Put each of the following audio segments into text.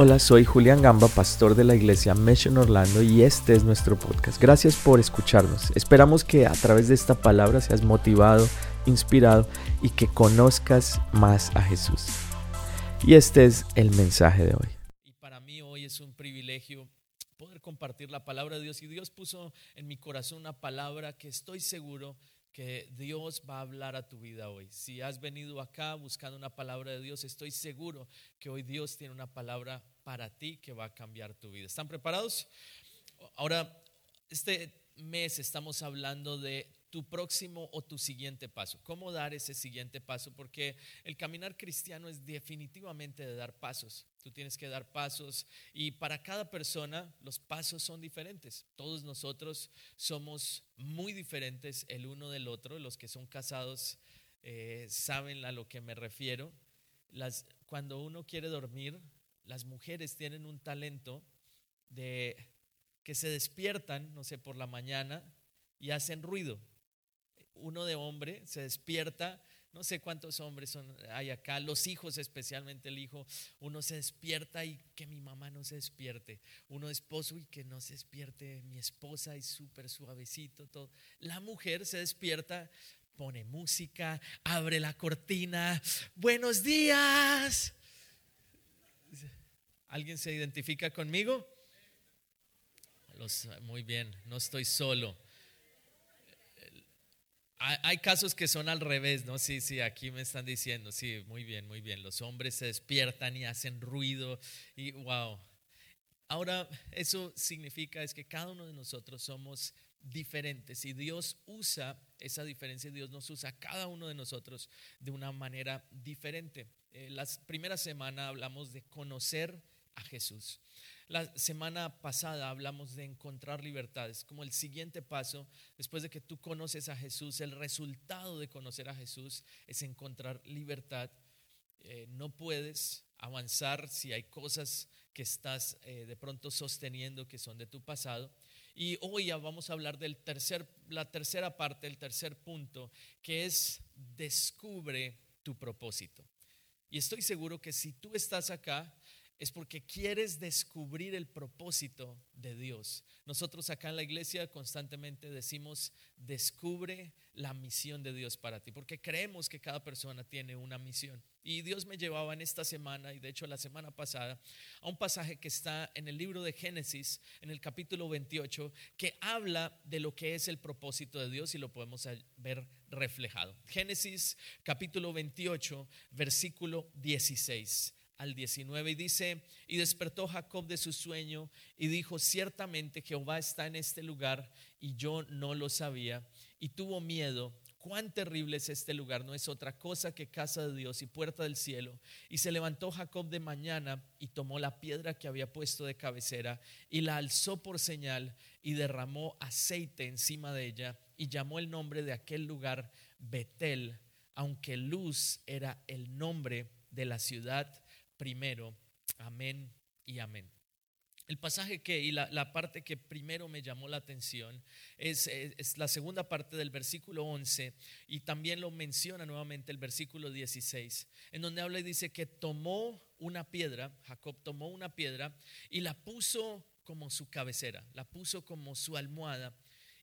Hola, soy Julián Gamba, pastor de la iglesia Mission Orlando y este es nuestro podcast. Gracias por escucharnos. Esperamos que a través de esta palabra seas motivado, inspirado y que conozcas más a Jesús. Y este es el mensaje de hoy. Y para mí hoy es un privilegio poder compartir la palabra de Dios. Y Dios puso en mi corazón una palabra que estoy seguro que Dios va a hablar a tu vida hoy. Si has venido acá buscando una palabra de Dios, estoy seguro que hoy Dios tiene una palabra para ti que va a cambiar tu vida. ¿Están preparados? Ahora, este mes estamos hablando de tu próximo o tu siguiente paso. ¿Cómo dar ese siguiente paso? Porque el caminar cristiano es definitivamente de dar pasos. Tú tienes que dar pasos y para cada persona los pasos son diferentes. Todos nosotros somos muy diferentes el uno del otro. Los que son casados eh, saben a lo que me refiero. Las, cuando uno quiere dormir, las mujeres tienen un talento de que se despiertan, no sé, por la mañana y hacen ruido uno de hombre se despierta, no sé cuántos hombres son, hay acá, los hijos especialmente el hijo, uno se despierta y que mi mamá no se despierte, uno esposo y que no se despierte mi esposa y súper suavecito todo. La mujer se despierta, pone música, abre la cortina, buenos días. ¿Alguien se identifica conmigo? muy bien, no estoy solo. Hay casos que son al revés, ¿no? Sí, sí, aquí me están diciendo, sí, muy bien, muy bien. Los hombres se despiertan y hacen ruido y wow. Ahora, eso significa es que cada uno de nosotros somos diferentes y Dios usa esa diferencia, Dios nos usa cada uno de nosotros de una manera diferente. Eh, la primera semana hablamos de conocer a Jesús. La semana pasada hablamos de encontrar libertades, como el siguiente paso, después de que tú conoces a Jesús, el resultado de conocer a Jesús es encontrar libertad. Eh, no puedes avanzar si hay cosas que estás eh, de pronto sosteniendo que son de tu pasado. Y hoy ya vamos a hablar del tercer, la tercera parte, el tercer punto, que es descubre tu propósito. Y estoy seguro que si tú estás acá es porque quieres descubrir el propósito de Dios. Nosotros acá en la iglesia constantemente decimos, descubre la misión de Dios para ti, porque creemos que cada persona tiene una misión. Y Dios me llevaba en esta semana, y de hecho la semana pasada, a un pasaje que está en el libro de Génesis, en el capítulo 28, que habla de lo que es el propósito de Dios y lo podemos ver reflejado. Génesis capítulo 28, versículo 16 al 19 y dice, y despertó Jacob de su sueño y dijo, ciertamente Jehová está en este lugar y yo no lo sabía y tuvo miedo. Cuán terrible es este lugar, no es otra cosa que casa de Dios y puerta del cielo. Y se levantó Jacob de mañana y tomó la piedra que había puesto de cabecera y la alzó por señal y derramó aceite encima de ella y llamó el nombre de aquel lugar Betel, aunque Luz era el nombre de la ciudad primero. Amén y amén. El pasaje que, y la, parte que primero me llamó la atención es, es, la segunda parte del versículo 11 y también lo menciona nuevamente el versículo 16, en donde habla y dice que tomó una piedra, Jacob tomó una piedra y la puso como su cabecera, la puso como su almohada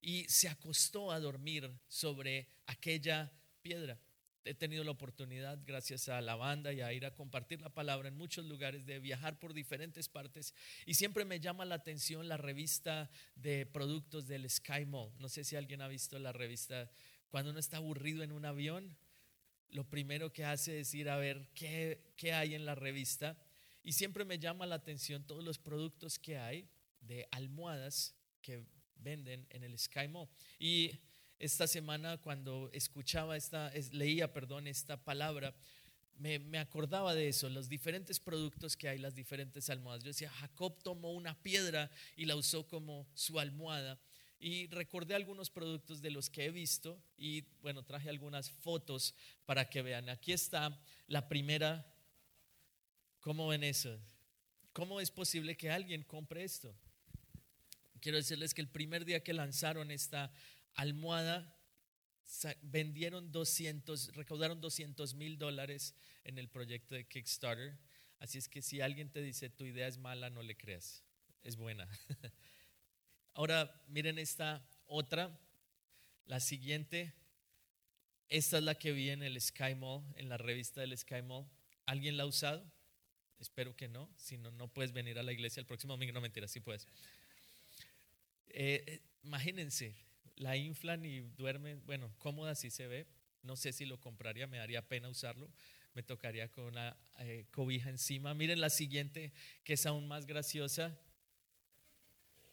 y se acostó a dormir sobre aquella piedra he tenido la oportunidad, gracias a la banda y a ir a compartir la palabra en muchos lugares, de viajar por diferentes partes. Y siempre me llama la atención la revista de productos del Sky. No sé si alguien ha visto la revista. Cuando uno está aburrido en un avión, lo primero que hace es ir a ver qué, qué hay en la revista. Y siempre me llama la atención todos los productos que hay de almohadas que venden en el Sky. Y esta semana cuando escuchaba esta, leía, perdón, esta palabra, me, me, acordaba de eso, los diferentes productos que hay, las diferentes almohadas. Yo decía, Jacob tomó una piedra y la usó como su almohada. Y recordé algunos productos de los que he visto y bueno, traje algunas fotos para que vean. Aquí está la primera. ¿Cómo ven eso? ¿Cómo es posible que alguien compre esto? Quiero decirles que el primer día que lanzaron esta almohada vendieron 200, recaudaron 200 mil dólares en el proyecto de Kickstarter. Así es que si alguien te dice tu idea es mala, no le creas, es buena. Ahora miren esta otra, la siguiente. Esta es la que vi en el Sky Mall, en la revista del Sky Mall. ¿Alguien la ha usado? Espero que no. Si no, no puedes venir a la iglesia el próximo domingo. No mentira, sí puedes. Eh, eh, imagínense, la inflan y duermen. Bueno, cómoda sí se ve. No sé si lo compraría, me daría pena usarlo. Me tocaría con una eh, cobija encima. Miren la siguiente, que es aún más graciosa.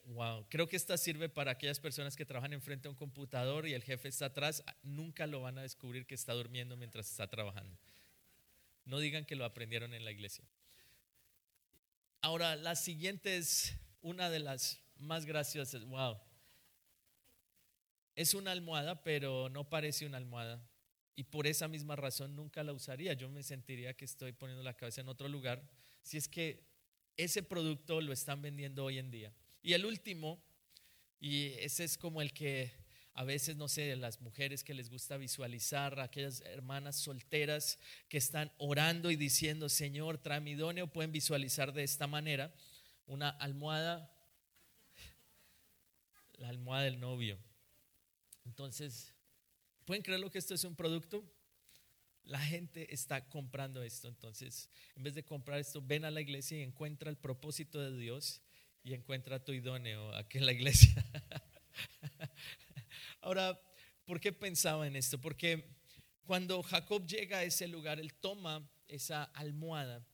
Wow, creo que esta sirve para aquellas personas que trabajan enfrente a un computador y el jefe está atrás. Nunca lo van a descubrir que está durmiendo mientras está trabajando. No digan que lo aprendieron en la iglesia. Ahora, la siguiente es una de las más graciosas. Wow. Es una almohada, pero no parece una almohada. Y por esa misma razón nunca la usaría. Yo me sentiría que estoy poniendo la cabeza en otro lugar si es que ese producto lo están vendiendo hoy en día. Y el último, y ese es como el que a veces, no sé, las mujeres que les gusta visualizar, aquellas hermanas solteras que están orando y diciendo, Señor, idóneo, pueden visualizar de esta manera una almohada, la almohada del novio. Entonces, ¿pueden creer lo que esto es un producto? La gente está comprando esto. Entonces, en vez de comprar esto, ven a la iglesia y encuentra el propósito de Dios y encuentra tu idóneo aquí en la iglesia. Ahora, ¿por qué pensaba en esto? Porque cuando Jacob llega a ese lugar, él toma esa almohada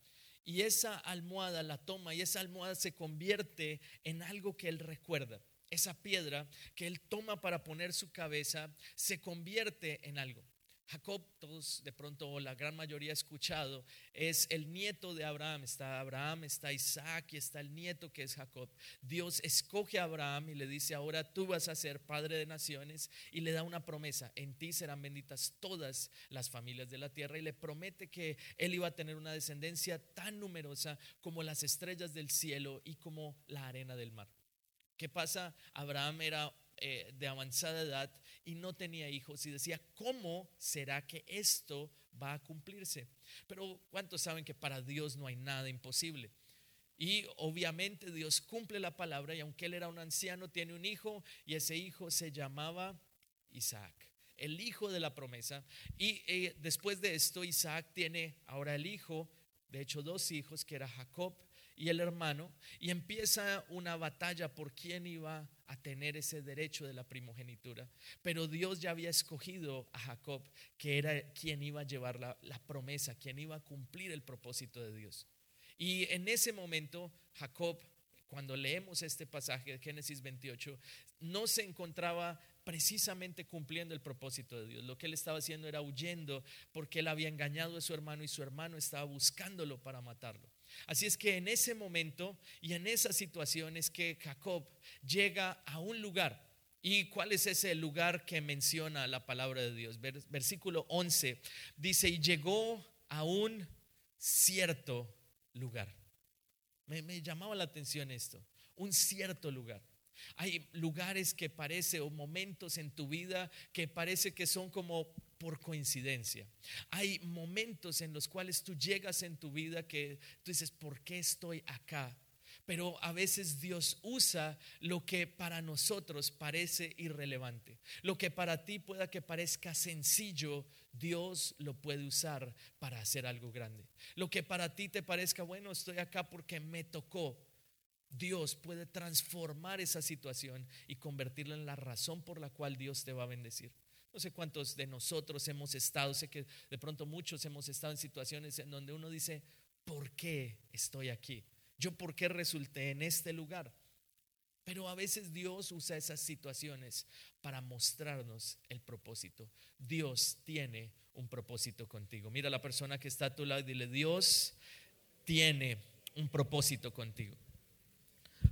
y esa almohada la toma y esa almohada se convierte en algo que él recuerda. Esa piedra que él toma para poner su cabeza se convierte en algo. Jacob, todos de pronto la gran mayoría ha escuchado, es el nieto de Abraham. Está Abraham, está Isaac y está el nieto que es Jacob. Dios escoge a Abraham y le dice, ahora tú vas a ser padre de naciones y le da una promesa, en ti serán benditas todas las familias de la tierra y le promete que él iba a tener una descendencia tan numerosa como las estrellas del cielo y como la arena del mar. ¿Qué pasa? Abraham era eh, de avanzada edad y no tenía hijos y decía, ¿cómo será que esto va a cumplirse? Pero ¿cuántos saben que para Dios no hay nada imposible? Y obviamente Dios cumple la palabra y aunque él era un anciano, tiene un hijo y ese hijo se llamaba Isaac, el hijo de la promesa. Y eh, después de esto, Isaac tiene ahora el hijo, de hecho dos hijos, que era Jacob y el hermano, y empieza una batalla por quién iba a tener ese derecho de la primogenitura. Pero Dios ya había escogido a Jacob, que era quien iba a llevar la, promesa, quien iba a cumplir el propósito de Dios. Y en ese momento, Jacob, cuando leemos este pasaje de Génesis 28, no se encontraba precisamente cumpliendo el propósito de Dios. Lo que él estaba haciendo era huyendo porque él había engañado a su hermano y su hermano estaba buscándolo para matarlo. Así es que en ese momento y en esa situación es que Jacob llega a un lugar. ¿Y cuál es ese lugar que menciona la palabra de Dios? Versículo 11 dice, y llegó a un cierto lugar. Me, me llamaba la atención esto, un cierto lugar. Hay lugares que parece o momentos en tu vida que parece que son como por coincidencia. Hay momentos en los cuales tú llegas en tu vida que tú dices, ¿por qué estoy acá? Pero a veces Dios usa lo que para nosotros parece irrelevante. Lo que para ti pueda que parezca sencillo, Dios lo puede usar para hacer algo grande. Lo que para ti te parezca, bueno, estoy acá porque me tocó. Dios puede transformar esa situación y convertirla en la razón por la cual Dios te va a bendecir. No sé cuántos de nosotros hemos estado, sé que de pronto muchos hemos estado en situaciones en donde uno dice, ¿por qué estoy aquí? ¿Yo por qué resulté en este lugar? Pero a veces Dios usa esas situaciones para mostrarnos el propósito. Dios tiene un propósito contigo. Mira a la persona que está a tu lado y dile, Dios tiene un propósito contigo.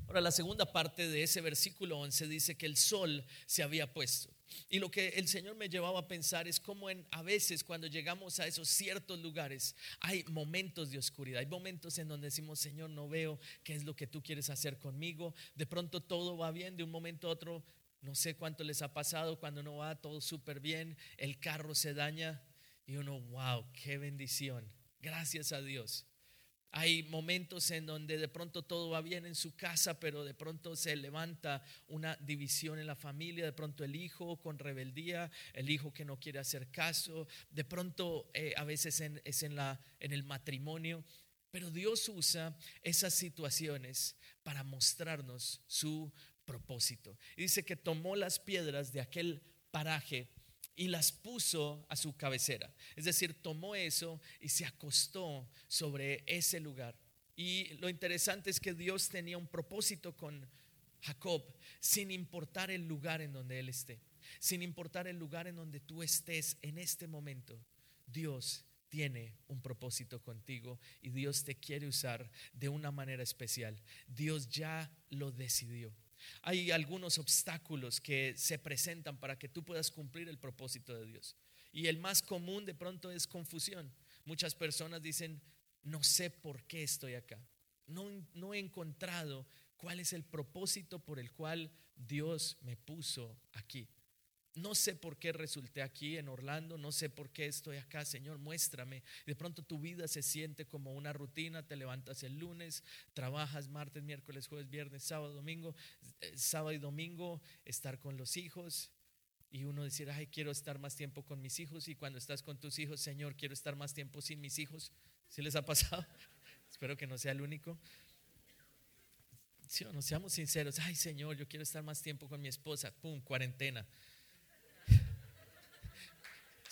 Ahora, la segunda parte de ese versículo 11 dice que el sol se había puesto. Y lo que el Señor me llevaba a pensar es como en, a veces cuando llegamos a esos ciertos lugares hay momentos de oscuridad, hay momentos en donde decimos, Señor, no veo qué es lo que tú quieres hacer conmigo. De pronto todo va bien, de un momento a otro, no sé cuánto les ha pasado cuando no va todo súper bien, el carro se daña y uno, wow, qué bendición, gracias a Dios. Hay momentos en donde de pronto todo va bien en su casa, pero de pronto se levanta una división en la familia, de pronto el hijo con rebeldía, el hijo que no quiere hacer caso, de pronto eh, a veces es en, la, en el matrimonio, pero Dios usa esas situaciones para mostrarnos su propósito. Dice que tomó las piedras de aquel paraje y las puso a su cabecera. Es decir, tomó eso y se acostó sobre ese lugar. Y lo interesante es que Dios tenía un propósito con Jacob, sin importar el lugar en donde él esté, sin importar el lugar en donde tú estés en este momento. Dios tiene un propósito contigo y Dios te quiere usar de una manera especial. Dios ya lo decidió. Hay algunos obstáculos que se presentan para que tú puedas cumplir el propósito de Dios. Y el más común de pronto es confusión. Muchas personas dicen, no sé por qué estoy acá. No, no he encontrado cuál es el propósito por el cual Dios me puso aquí. No sé por qué resulté aquí en Orlando, no sé por qué estoy acá, Señor, muéstrame. De pronto tu vida se siente como una rutina, te levantas el lunes, trabajas martes, miércoles, jueves, viernes, sábado, domingo, eh, sábado y domingo, estar con los hijos. Y uno decir, ay, quiero estar más tiempo con mis hijos. Y cuando estás con tus hijos, Señor, quiero estar más tiempo sin mis hijos. ¿Sí les ha pasado? Espero que no sea el único. Sí, no seamos sinceros. Ay, Señor, yo quiero estar más tiempo con mi esposa. Pum, cuarentena.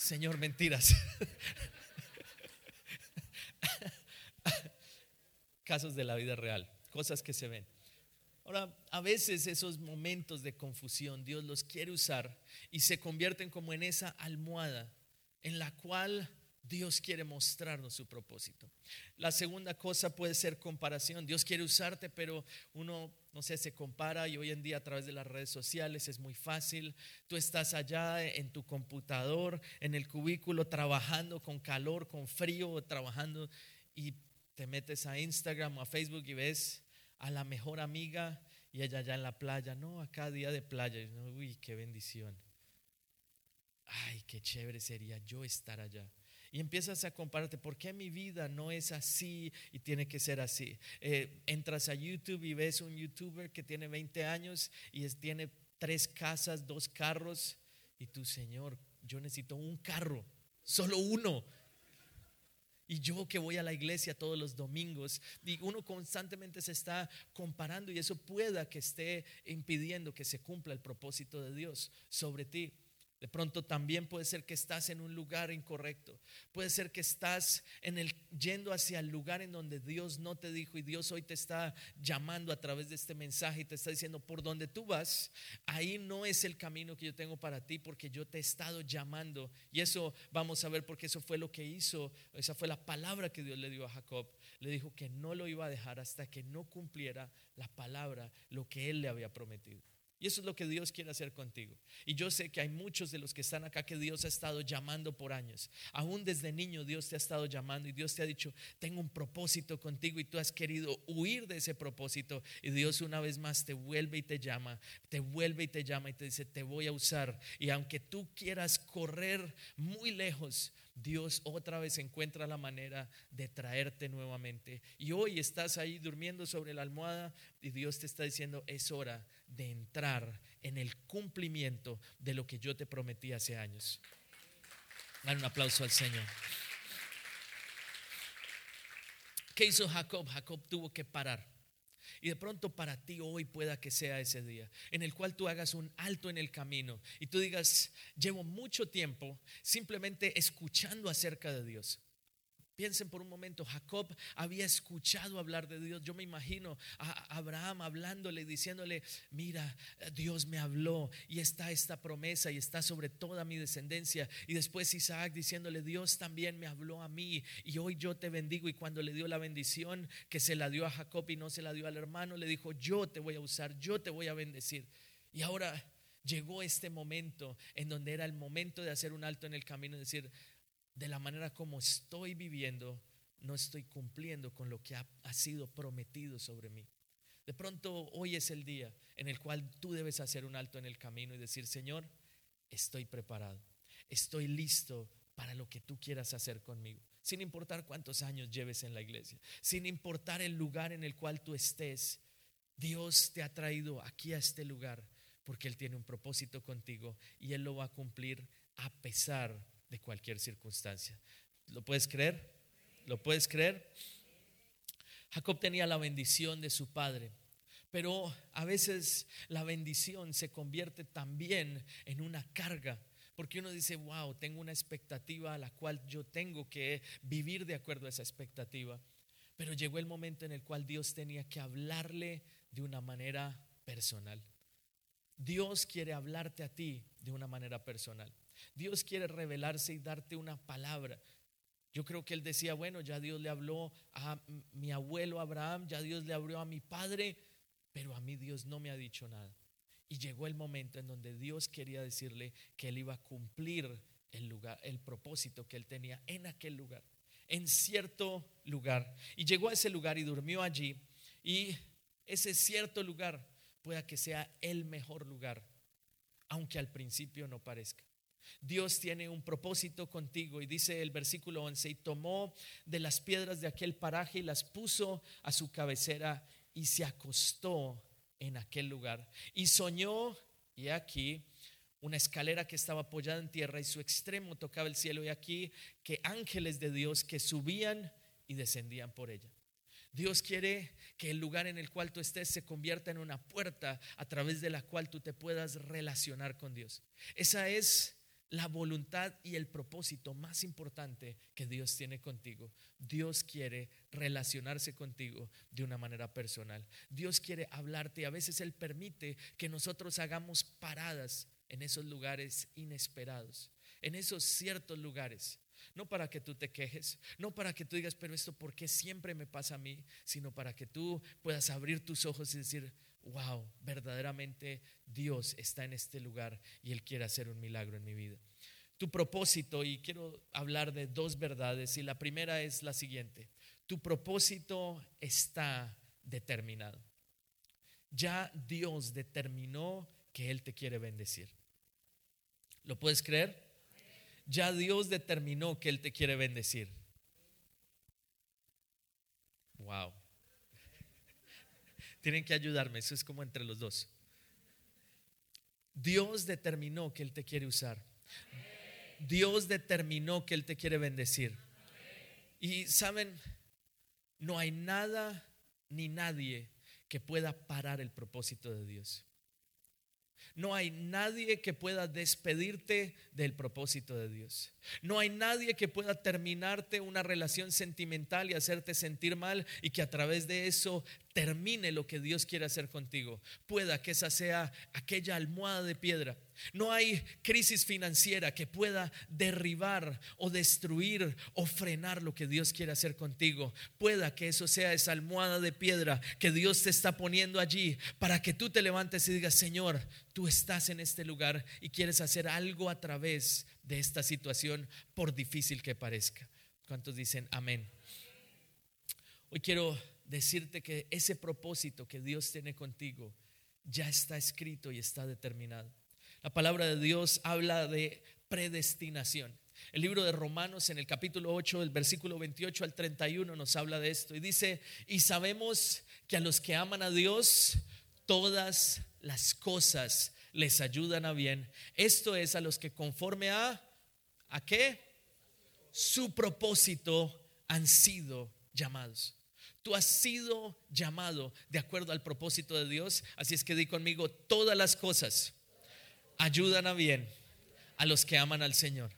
Señor, mentiras. Casos de la vida real, cosas que se ven. Ahora, a veces esos momentos de confusión Dios los quiere usar y se convierten como en esa almohada en la cual Dios quiere mostrarnos su propósito. La segunda cosa puede ser comparación. Dios quiere usarte, pero uno, no sé, se compara y hoy en día a través de las redes sociales es muy fácil. Tú estás allá en tu computador, en el cubículo, trabajando con calor, con frío, trabajando y te metes a Instagram o a Facebook y ves a la mejor amiga y ella allá en la playa. No, acá día de playa. Uy, qué bendición. Ay, qué chévere sería yo estar allá y empiezas a compararte, ¿por qué mi vida no es así y tiene que ser así? Eh, entras a YouTube y ves un youtuber que tiene 20 años y tiene tres casas, dos carros, y tú, Señor, yo necesito un carro, solo uno. Y yo que voy a la iglesia todos los domingos, y uno constantemente se está comparando y eso pueda que esté impidiendo que se cumpla el propósito de Dios sobre ti. De pronto también puede ser que estás en un lugar incorrecto. Puede ser que estás en el yendo hacia el lugar en donde Dios no te dijo y Dios hoy te está llamando a través de este mensaje y te está diciendo por donde tú vas, ahí no es el camino que yo tengo para ti porque yo te he estado llamando. Y eso vamos a ver porque eso fue lo que hizo, esa fue la palabra que Dios le dio a Jacob. Le dijo que no lo iba a dejar hasta que no cumpliera la palabra, lo que él le había prometido. Y eso es lo que Dios quiere hacer contigo. Y yo sé que hay muchos de los que están acá que Dios ha estado llamando por años. Aún desde niño Dios te ha estado llamando y Dios te ha dicho, tengo un propósito contigo y tú has querido huir de ese propósito. Y Dios una vez más te vuelve y te llama, te vuelve y te llama y te dice, te voy a usar. Y aunque tú quieras correr muy lejos, Dios otra vez encuentra la manera de traerte nuevamente. Y hoy estás ahí durmiendo sobre la almohada y Dios te está diciendo, es hora de entrar en el cumplimiento de lo que yo te prometí hace años. Dan un aplauso al Señor. ¿Qué hizo Jacob? Jacob tuvo que parar. Y de pronto para ti hoy pueda que sea ese día en el cual tú hagas un alto en el camino y tú digas, llevo mucho tiempo simplemente escuchando acerca de Dios. Piensen por un momento, Jacob había escuchado hablar de Dios. Yo me imagino a Abraham hablándole, diciéndole, mira, Dios me habló y está esta promesa y está sobre toda mi descendencia. Y después Isaac diciéndole, Dios también me habló a mí y hoy yo te bendigo. Y cuando le dio la bendición que se la dio a Jacob y no se la dio al hermano, le dijo, yo te voy a usar, yo te voy a bendecir. Y ahora llegó este momento en donde era el momento de hacer un alto en el camino y decir, de la manera como estoy viviendo, no estoy cumpliendo con lo que ha, sido prometido sobre mí. De pronto hoy es el día en el cual tú debes hacer un alto en el camino y decir, Señor, estoy preparado, estoy listo para lo que tú quieras hacer conmigo. sin importar cuántos años lleves en la iglesia, sin importar el lugar en el cual tú estés. Dios te ha traído aquí a este lugar porque Él tiene un propósito contigo y Él lo va a cumplir a pesar de cualquier circunstancia. ¿Lo puedes creer? ¿Lo puedes creer? Jacob tenía la bendición de su padre, pero a veces la bendición se convierte también en una carga. Porque uno dice, wow, tengo una expectativa a la cual yo tengo que vivir de acuerdo a esa expectativa. Pero llegó el momento en el cual Dios tenía que hablarle de una manera personal. Dios quiere hablarte a ti de una manera personal. Dios quiere revelarse y darte una palabra. Yo creo que él decía, bueno, ya Dios le habló a mi abuelo Abraham, ya Dios le habló a mi padre, pero a mí Dios no me ha dicho nada. Y llegó el momento en donde Dios quería decirle que él iba a cumplir el lugar, el propósito que él tenía en aquel lugar, en cierto lugar. Y llegó a ese lugar y durmió allí. Y ese cierto lugar pueda que sea el mejor lugar, aunque al principio no parezca. Dios tiene un propósito contigo y dice el versículo 11, y tomó de las piedras de aquel paraje y las puso a su cabecera y se acostó en aquel lugar. Y soñó, y aquí, una escalera que estaba apoyada en tierra y su extremo tocaba el cielo y aquí que ángeles de Dios que subían y descendían por ella. Dios quiere que el lugar en el cual tú estés se convierta en una puerta a través de la cual tú te puedas relacionar con Dios. Esa es la voluntad y el propósito más importante que Dios tiene contigo. Dios quiere relacionarse contigo de una manera personal. Dios quiere hablarte y a veces Él permite que nosotros hagamos paradas en esos lugares inesperados, en esos ciertos lugares. No para que tú te quejes, no para que tú digas, pero esto por qué siempre me pasa a mí, sino para que tú puedas abrir tus ojos y decir, wow, verdaderamente Dios está en este lugar y Él quiere hacer un milagro en mi vida. Tu propósito, y quiero hablar de dos verdades, y la primera es la siguiente, tu propósito está determinado. Ya Dios determinó que Él te quiere bendecir. ¿Lo puedes creer? Ya Dios determinó que Él te quiere bendecir. Wow. Tienen que ayudarme, eso es como entre los dos. Dios determinó que Él te quiere usar. Dios determinó que Él te quiere bendecir. Y saben, no hay nada ni nadie que pueda parar el propósito de Dios. No hay nadie que pueda despedirte del propósito de Dios. No hay nadie que pueda terminarte una relación sentimental y hacerte sentir mal y que a través de eso termine lo que Dios quiere hacer contigo. Pueda que esa sea aquella almohada de piedra. No hay crisis financiera que pueda derribar o destruir o frenar lo que Dios quiere hacer contigo. Pueda que eso sea esa almohada de piedra que Dios te está poniendo allí para que tú te levantes y digas, Señor, tú estás en este lugar y quieres hacer algo a través de esta situación, por difícil que parezca. ¿Cuántos dicen amén? Hoy quiero decirte que ese propósito que Dios tiene contigo ya está escrito y está determinado. La palabra de Dios habla de predestinación. El libro de Romanos en el capítulo 8, del versículo 28 al 31 nos habla de esto y dice, y sabemos que a los que aman a Dios, todas las cosas les ayudan a bien. Esto es a los que conforme a, ¿a qué? Su propósito han sido llamados. Tú has sido llamado de acuerdo al propósito de Dios. Así es que di conmigo, todas las cosas ayudan a bien a los que aman al Señor.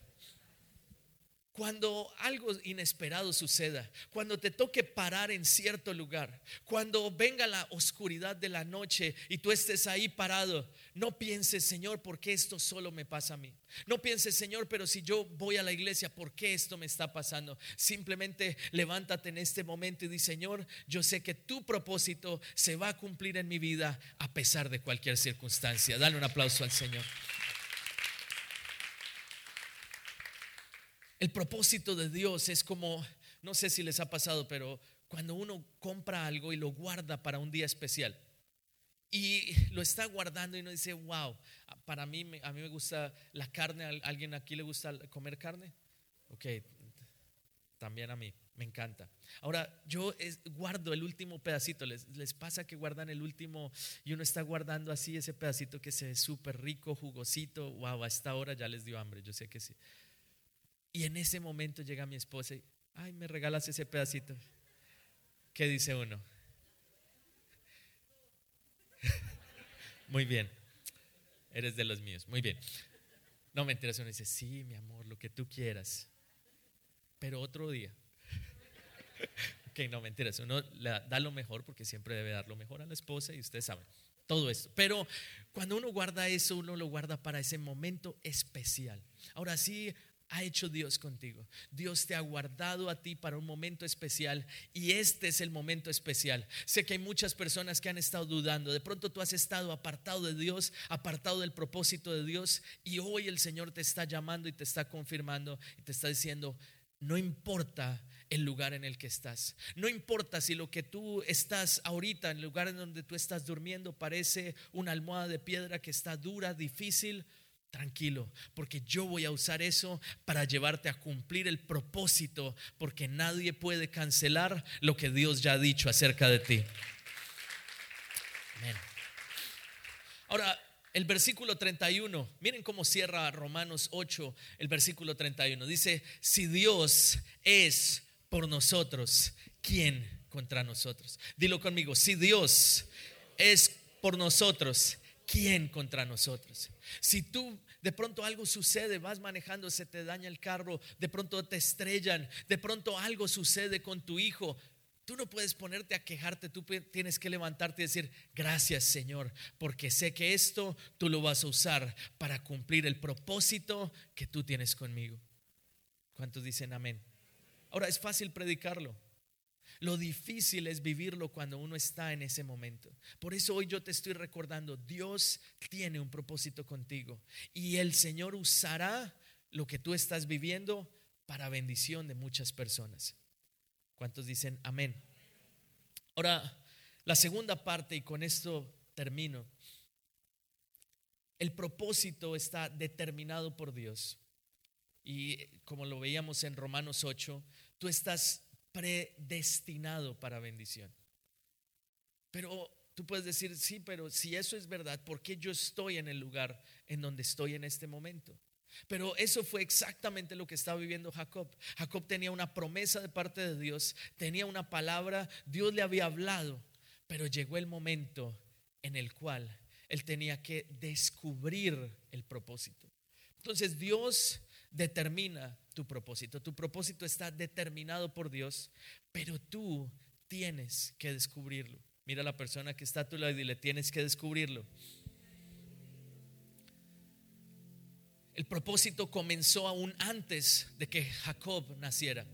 Cuando algo inesperado suceda, cuando te toque parar en cierto lugar, cuando venga la oscuridad de la noche y tú estés ahí parado, no pienses, Señor, ¿por qué esto solo me pasa a mí? No pienses, Señor, pero si yo voy a la iglesia, ¿por qué esto me está pasando? Simplemente levántate en este momento y di, Señor, yo sé que tu propósito se va a cumplir en mi vida a pesar de cualquier circunstancia. Dale un aplauso al Señor. El propósito de Dios es como, no sé si les ha pasado, pero cuando uno compra algo y lo guarda para un día especial y lo está guardando y uno dice, wow, para mí, a mí me gusta la carne, ¿a alguien aquí le gusta comer carne? Ok, también a mí, me encanta. Ahora, yo guardo el último pedacito, ¿Les, les pasa que guardan el último y uno está guardando así ese pedacito que se ve súper rico, jugosito, wow, a esta hora ya les dio hambre, yo sé que sí. Y en ese momento llega mi esposa y, ay, me regalas ese pedacito. ¿Qué dice uno? Muy bien, eres de los míos, muy bien. No me enteras, uno dice, sí, mi amor, lo que tú quieras pero otro día. ok, no mentiras, uno da lo mejor porque siempre debe dar lo mejor a la esposa y ustedes saben todo esto. Pero cuando uno guarda eso, uno lo guarda para ese momento especial. Ahora sí, ha hecho Dios contigo. Dios te ha guardado a ti para un momento especial y este es el momento especial. Sé que hay muchas personas que han estado dudando. De pronto tú has estado apartado de Dios, apartado del propósito de Dios y hoy el Señor te está llamando y te está confirmando y te está diciendo, no importa el lugar en el que estás. No importa si lo que tú estás ahorita, en el lugar en donde tú estás durmiendo, parece una almohada de piedra que está dura, difícil. Tranquilo, porque yo voy a usar eso para llevarte a cumplir el propósito, porque nadie puede cancelar lo que Dios ya ha dicho acerca de ti. Ahora, el versículo 31, miren cómo cierra Romanos 8, el versículo 31. Dice, si Dios es por nosotros, ¿quién contra nosotros? Dilo conmigo, si Dios es por nosotros, ¿quién contra nosotros? Si tú de pronto algo sucede, vas manejando, se te daña el carro, de pronto te estrellan, de pronto algo sucede con tu hijo, Tú no puedes ponerte a quejarte, tú tienes que levantarte y decir, gracias Señor, porque sé que esto tú lo vas a usar para cumplir el propósito que tú tienes conmigo. ¿Cuántos dicen amén? Ahora es fácil predicarlo. Lo difícil es vivirlo cuando uno está en ese momento. Por eso hoy yo te estoy recordando, Dios tiene un propósito contigo y el Señor usará lo que tú estás viviendo para bendición de muchas personas. ¿Cuántos dicen amén? Ahora, la segunda parte, y con esto termino. El propósito está determinado por Dios. Y como lo veíamos en Romanos 8, tú estás predestinado para bendición. Pero tú puedes decir, sí, pero si eso es verdad, ¿por qué yo estoy en el lugar en donde estoy en este momento? Pero eso fue exactamente lo que estaba viviendo Jacob. Jacob tenía una promesa de parte de Dios, tenía una palabra, Dios le había hablado, pero llegó el momento en el cual él tenía que descubrir el propósito. Entonces Dios determina tu propósito. Tu propósito está determinado por Dios, pero tú tienes que descubrirlo. Mira la persona que está a tu lado y dile, tienes que descubrirlo. El propósito comenzó aún antes de que Jacob naciera.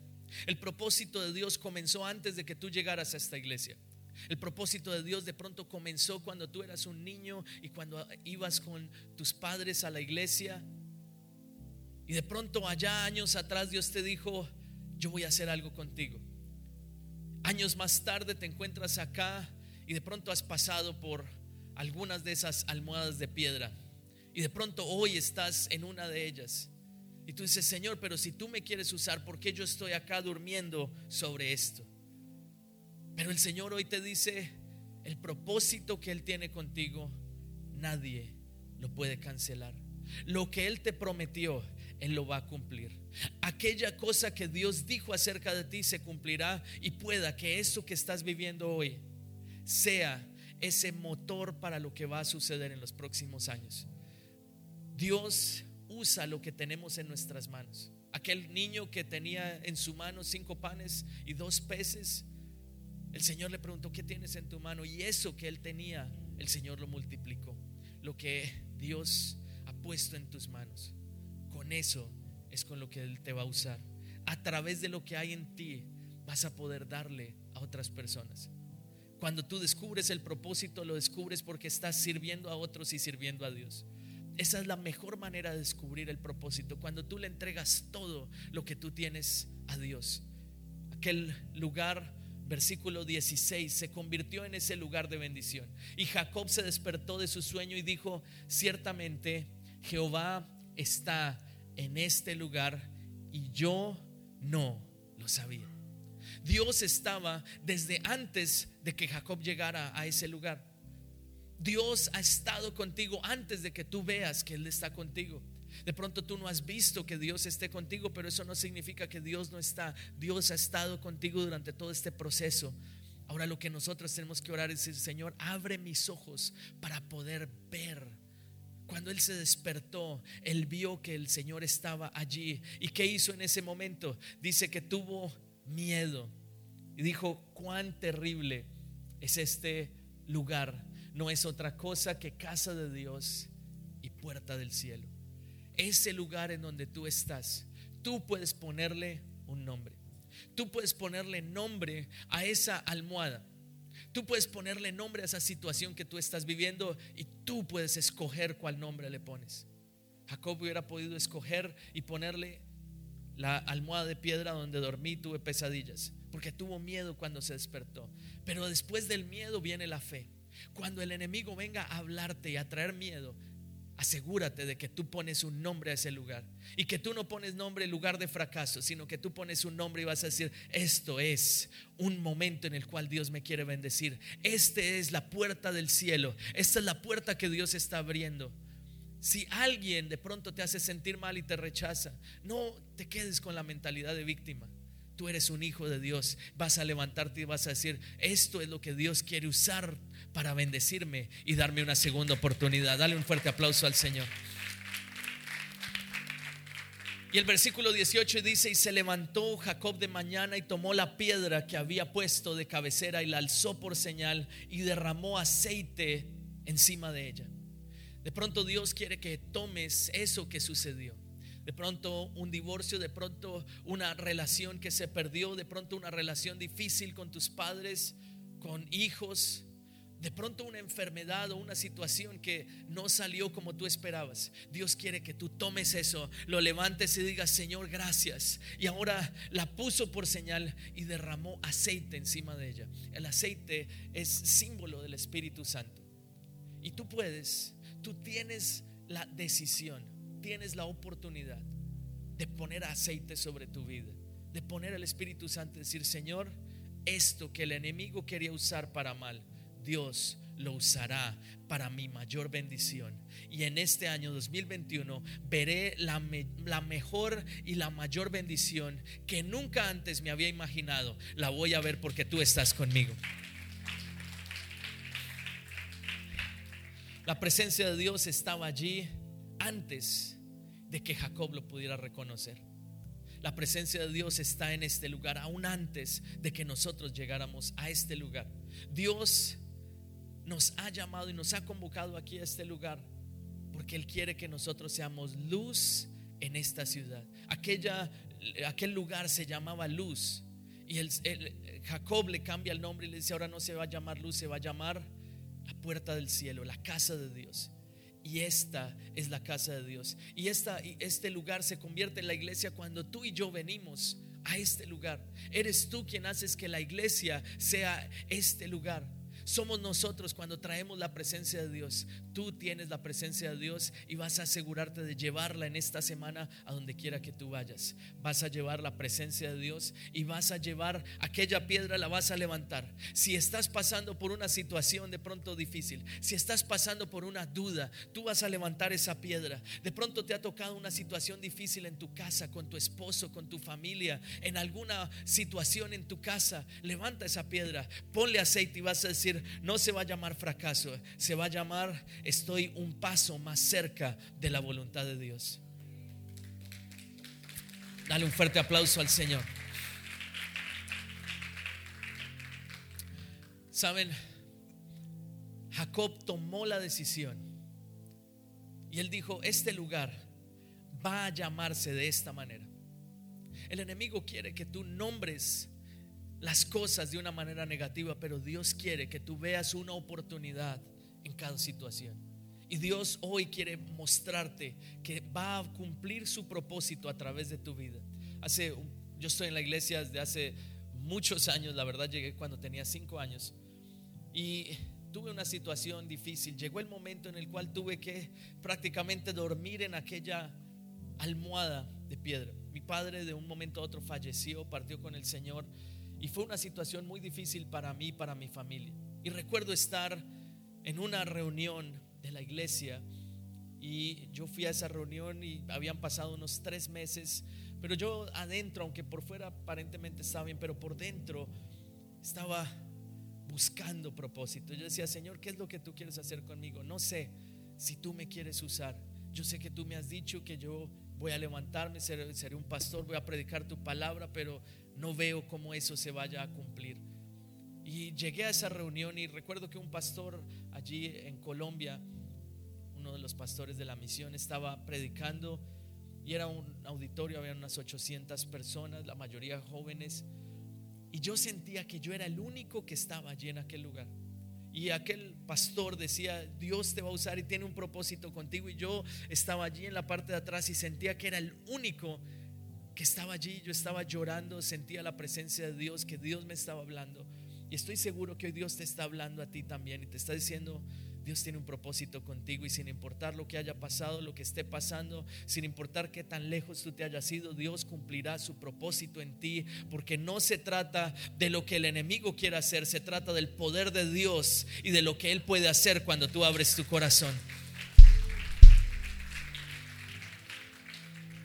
El propósito de Dios comenzó antes de que tú llegaras a esta iglesia. El propósito de Dios de pronto comenzó cuando tú eras un niño y cuando ibas con tus padres a la iglesia. Y de pronto allá años atrás Dios te dijo, yo voy a hacer algo contigo. Años más tarde te encuentras acá y de pronto has pasado por algunas de esas almohadas de piedra y de pronto hoy estás en una de ellas. Y tú dices, Señor, pero si tú me quieres usar, ¿por qué yo estoy acá durmiendo sobre esto? Pero el Señor hoy te dice, el propósito que Él tiene contigo, nadie lo puede cancelar. Lo que Él te prometió, Él lo va a cumplir. Aquella cosa que Dios dijo acerca de ti se cumplirá y pueda que eso que estás viviendo hoy sea ese motor para lo que va a suceder en los próximos años. Dios usa lo que tenemos en nuestras manos. Aquel niño que tenía en su mano cinco panes y dos peces, el Señor le preguntó, ¿qué tienes en tu mano? Y eso que él tenía, el Señor lo multiplicó. Lo que Dios ha puesto en tus manos. Eso es con lo que Él te va a usar. A través de lo que hay en ti vas a poder darle a otras personas. Cuando tú descubres el propósito, lo descubres porque estás sirviendo a otros y sirviendo a Dios. Esa es la mejor manera de descubrir el propósito, cuando tú le entregas todo lo que tú tienes a Dios. Aquel lugar, versículo 16, se convirtió en ese lugar de bendición. Y Jacob se despertó de su sueño y dijo, ciertamente Jehová está en este lugar y yo no lo sabía. Dios estaba desde antes de que Jacob llegara a ese lugar. Dios ha estado contigo antes de que tú veas que Él está contigo. De pronto tú no has visto que Dios esté contigo, pero eso no significa que Dios no está. Dios ha estado contigo durante todo este proceso. Ahora lo que nosotros tenemos que orar es decir, Señor, abre mis ojos para poder ver. Cuando él se despertó, él vio que el Señor estaba allí. ¿Y qué hizo en ese momento? Dice que tuvo miedo. Y dijo, cuán terrible es este lugar. No es otra cosa que casa de Dios y puerta del cielo ese lugar en donde tú estás, tú puedes ponerle un nombre. Tú puedes ponerle nombre a esa almohada. Tú puedes ponerle nombre a esa situación que tú estás viviendo y tú puedes escoger cuál nombre le pones. Jacob hubiera podido escoger y ponerle la almohada de piedra donde dormí, tuve pesadillas, porque tuvo miedo cuando se despertó. Pero después del miedo viene la fe. Cuando el enemigo venga a hablarte y a traer miedo, asegúrate de que tú pones un nombre a ese lugar. Y que tú no pones nombre lugar de fracaso, sino que tú pones un nombre y vas a decir, esto es un momento en el cual Dios me quiere bendecir. Este es la puerta del cielo. Esta es la puerta que Dios está abriendo. Si alguien de pronto te hace sentir mal y te rechaza, no te quedes con la mentalidad de víctima. Tú eres un hijo de Dios. Vas a levantarte y vas a decir, esto es lo que Dios quiere usar para bendecirme y darme una segunda oportunidad. Dale un fuerte aplauso al Señor. Y el versículo 18 dice, y se levantó Jacob de mañana y tomó la piedra que había puesto de cabecera y la alzó por señal y derramó aceite encima de ella. De pronto Dios quiere que tomes eso que sucedió de pronto un divorcio, de pronto una relación que se perdió, de pronto una relación difícil con tus padres, con hijos, de pronto una enfermedad o una situación que no salió como tú esperabas. Dios quiere que tú tomes eso, lo levantes y digas, Señor, gracias. Y ahora la puso por señal y derramó aceite encima de ella. El aceite es símbolo del Espíritu Santo. Y tú puedes, tú tienes la decisión tienes la oportunidad de poner aceite sobre tu vida, de poner al Espíritu Santo y decir, Señor, esto que el enemigo quería usar para mal, Dios lo usará para mi mayor bendición. Y en este año 2021 veré la, la, mejor y la mayor bendición que nunca antes me había imaginado. La voy a ver porque tú estás conmigo. La presencia de Dios estaba allí antes de que Jacob lo pudiera reconocer. La presencia de Dios está en este lugar, aún antes de que nosotros llegáramos a este lugar. Dios nos ha llamado y nos ha convocado aquí a este lugar porque Él quiere que nosotros seamos luz en esta ciudad. Aquella, aquel lugar se llamaba luz y Jacob le cambia el nombre y le dice, ahora no se va a llamar luz, se va a llamar la puerta del cielo, la casa de Dios. Y esta es la casa de Dios. Y esta, este lugar se convierte en la iglesia cuando tú y yo venimos a este lugar. Eres tú quien haces que la iglesia sea este lugar. Somos nosotros cuando traemos la presencia de Dios. Tú tienes la presencia de Dios y vas a asegurarte de llevarla en esta semana a donde quiera que tú vayas. Vas a llevar la presencia de Dios y vas a llevar aquella piedra, la vas a levantar. Si estás pasando por una situación de pronto difícil, si estás pasando por una duda, tú vas a levantar esa piedra. De pronto te ha tocado una situación difícil en tu casa, con tu esposo, con tu familia, en alguna situación en tu casa. Levanta esa piedra, ponle aceite y vas a decir, no se va a llamar fracaso, se va a llamar estoy un paso más cerca de la voluntad de Dios. Dale un fuerte aplauso al Señor. Saben, Jacob tomó la decisión y él dijo, este lugar va a llamarse de esta manera. El enemigo quiere que tú nombres las cosas de una manera negativa, pero Dios quiere que tú veas una oportunidad en cada situación. Y Dios hoy quiere mostrarte que va a cumplir su propósito a través de tu vida. Hace, yo estoy en la iglesia desde hace muchos años, la verdad llegué cuando tenía cinco años y tuve una situación difícil. Llegó el momento en el cual tuve que prácticamente dormir en aquella almohada de piedra. Mi padre de un momento a otro falleció, partió con el Señor y fue una situación muy difícil para mí para mi familia. Y recuerdo estar en una reunión de la iglesia y yo fui a esa reunión y habían pasado unos tres meses, pero yo adentro, aunque por fuera aparentemente estaba bien, pero por dentro estaba buscando propósito. Yo decía, Señor, ¿qué es lo que tú quieres hacer conmigo? No sé si tú me quieres usar. Yo sé que tú me has dicho que yo voy a levantarme, seré, seré un pastor, voy a predicar tu palabra, pero no veo cómo eso se vaya a cumplir. Y llegué a esa reunión y recuerdo que un pastor allí en Colombia, uno de los pastores de la misión, estaba predicando y era un auditorio, había unas 800 personas, la mayoría jóvenes. Y yo sentía que yo era el único que estaba allí en aquel lugar. Y aquel pastor decía, Dios te va a usar y tiene un propósito contigo. Y yo estaba allí en la parte de atrás y sentía que era el único que estaba allí. Yo estaba llorando, sentía la presencia de Dios, que Dios me estaba hablando. Y estoy seguro que hoy Dios te está hablando a ti también y te está diciendo, Dios tiene un propósito contigo y sin importar lo que haya pasado, lo que esté pasando, sin importar qué tan lejos tú te hayas ido, Dios cumplirá su propósito en ti, porque no se trata de lo que el enemigo quiera hacer, se trata del poder de Dios y de lo que Él puede hacer cuando tú abres tu corazón.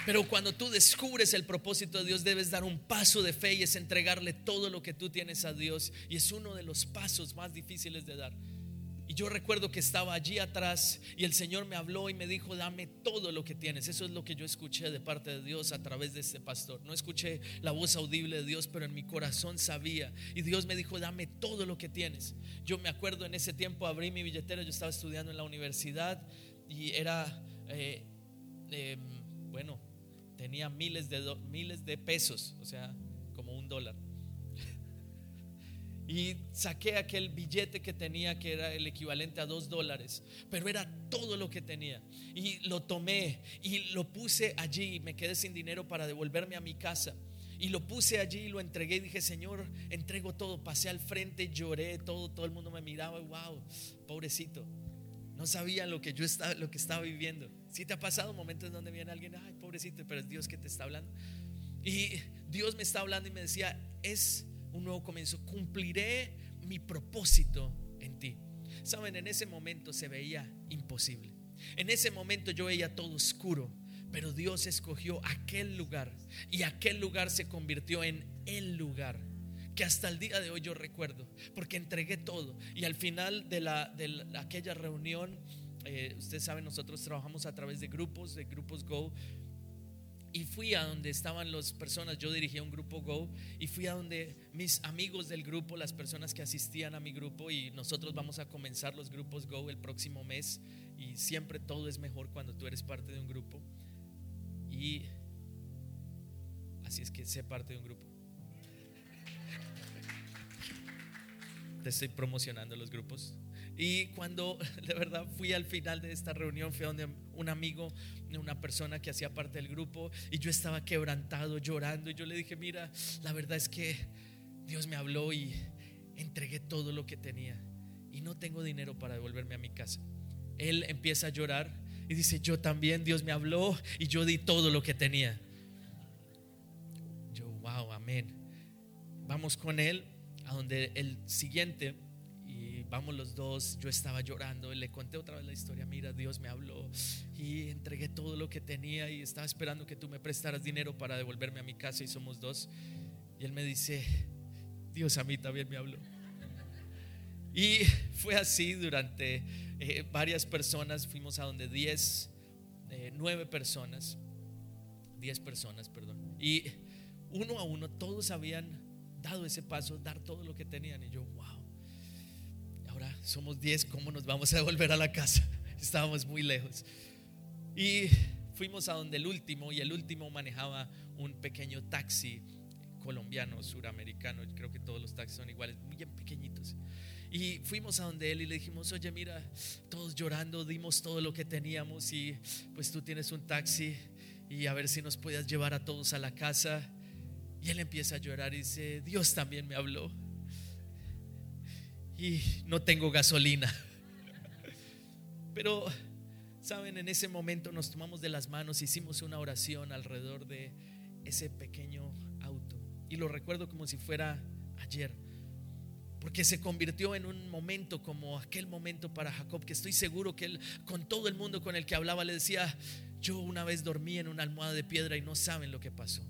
Pero cuando tú descubres el propósito de Dios, debes dar un paso de fe y es entregarle todo lo que tú tienes a Dios. Y es uno de los pasos más difíciles de dar. Y yo recuerdo que estaba allí atrás y el Señor me habló y me dijo, dame todo lo que tienes. Eso es lo que yo escuché de parte de Dios a través de este pastor. No escuché la voz audible de Dios, pero en mi corazón sabía. Y Dios me dijo, dame todo lo que tienes. Yo me acuerdo en ese tiempo, abrí mi billetera, yo estaba estudiando en la universidad y era, eh, em, bueno, tenía miles de, miles de pesos, o sea, como un dólar. Y saqué aquel billete que tenía, que era el equivalente a dos dólares, pero era todo lo que tenía. Y lo tomé y lo puse allí y me quedé sin dinero para devolverme a mi casa. Y lo puse allí y lo entregué y dije, Señor, entrego todo. Pasé al frente, lloré, todo, todo el mundo me miraba, wow, pobrecito. No sabían lo que yo estaba, lo que estaba viviendo. Si te ha pasado momentos en donde viene alguien, ay, pobrecito, pero es Dios que te está hablando. Y Dios me está hablando y me decía, es un nuevo comienzo, cumpliré mi propósito en ti. Saben, en ese momento se veía imposible. En ese momento yo veía todo oscuro, pero Dios escogió aquel lugar y aquel lugar se convirtió en el lugar que hasta el día de hoy yo recuerdo, porque entregué todo. Y al final de, la, de aquella reunión, eh, ustedes saben, nosotros trabajamos a través de grupos, de grupos Go. Y fui a donde estaban las personas, yo dirigía un grupo Go, y fui a donde mis amigos del grupo, las personas que asistían a mi grupo, y nosotros vamos a comenzar los grupos Go el próximo mes, y siempre todo es mejor cuando tú eres parte de un grupo. Y así es que sé parte de un grupo. te estoy promocionando los grupos. Y cuando de verdad fui al final de esta reunión, fui donde un amigo, una persona que hacía parte del grupo, y yo estaba quebrantado, llorando, y yo le dije, mira, la verdad es que Dios me habló y entregué todo lo que tenía, y no tengo dinero para devolverme a mi casa. Él empieza a llorar y dice, yo también, Dios me habló y yo di todo lo que tenía. Yo, wow, amén. Vamos con él a donde el siguiente, vamos los dos, yo estaba llorando, le conté otra vez la historia, mira, Dios me habló y entregué todo lo que tenía y estaba esperando que tú me prestaras dinero para devolverme a mi casa y somos dos. Y él me dice, Dios a mí también me habló. Y fue así durante eh, varias personas, fuimos a donde 10, eh, nueve personas, 10 personas, perdón. Y uno a uno todos habían dado ese paso, dar todo lo que tenían. Y yo, wow, somos 10, ¿cómo nos vamos a devolver a la casa? Estábamos muy lejos. Y fuimos a donde el último, y el último manejaba un pequeño taxi colombiano, suramericano. Creo que todos los taxis son iguales, muy pequeñitos. Y fuimos a donde él y le dijimos, oye, mira, todos llorando, dimos todo lo que teníamos y pues tú tienes un taxi y a ver si nos puedes llevar a todos a la casa. Y él empieza a llorar y dice, Dios también me habló. Y no tengo gasolina. Pero, ¿saben? En ese momento nos tomamos de las manos, hicimos una oración alrededor de... ese pequeño auto. Y lo recuerdo como si fuera ayer. Porque se convirtió en un momento como aquel momento para Jacob, que estoy seguro que él, con todo el mundo con el que hablaba, le decía, yo una vez dormí en una almohada de piedra y no saben lo que pasó.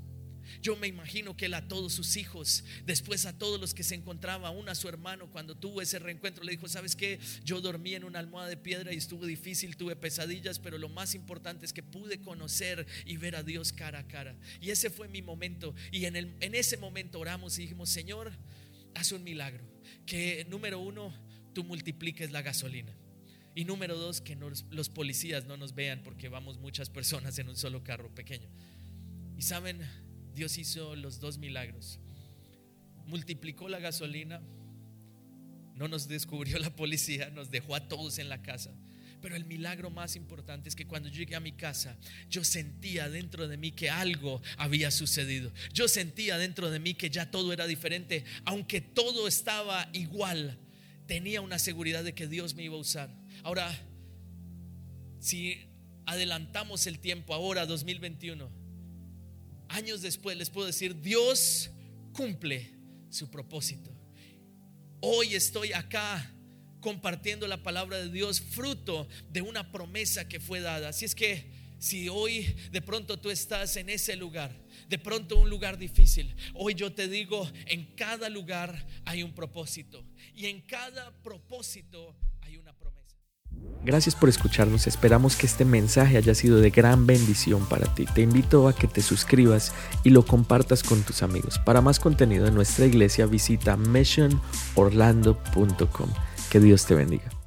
Yo me imagino que él a todos sus hijos, después a todos los que se encontraba, aún a su hermano, cuando tuvo ese reencuentro, le dijo, ¿sabes qué? Yo dormí en una almohada de piedra y estuvo difícil, tuve pesadillas, pero lo más importante es que pude conocer y ver a Dios cara a cara. Y ese fue mi momento. Y en, en ese momento oramos y dijimos, Señor, haz un milagro. Que número uno, tú multipliques la gasolina. Y número dos, que los policías no nos vean porque vamos muchas personas en un solo carro pequeño. Y saben, Dios hizo los dos milagros. Multiplicó la gasolina, no nos descubrió la policía, nos dejó a todos en la casa. Pero el milagro más importante es que cuando llegué a mi casa, yo sentía dentro de mí que algo había sucedido. Yo sentía dentro de mí que ya todo era diferente. Aunque todo estaba igual, tenía una seguridad de que Dios me iba a usar. Ahora, si adelantamos el tiempo ahora, 2021, años después les puedo decir, Dios cumple su propósito. Hoy estoy acá compartiendo la palabra de Dios, fruto de una promesa que fue dada. Así es que si hoy de pronto tú estás en ese lugar, de pronto un lugar difícil, hoy yo te digo, en cada lugar hay un propósito y en cada propósito. Gracias por escucharnos, esperamos que este mensaje haya sido de gran bendición para ti. Te invito a que te suscribas y lo compartas con tus amigos. Para más contenido en nuestra iglesia visita missionorlando.com. Que Dios te bendiga.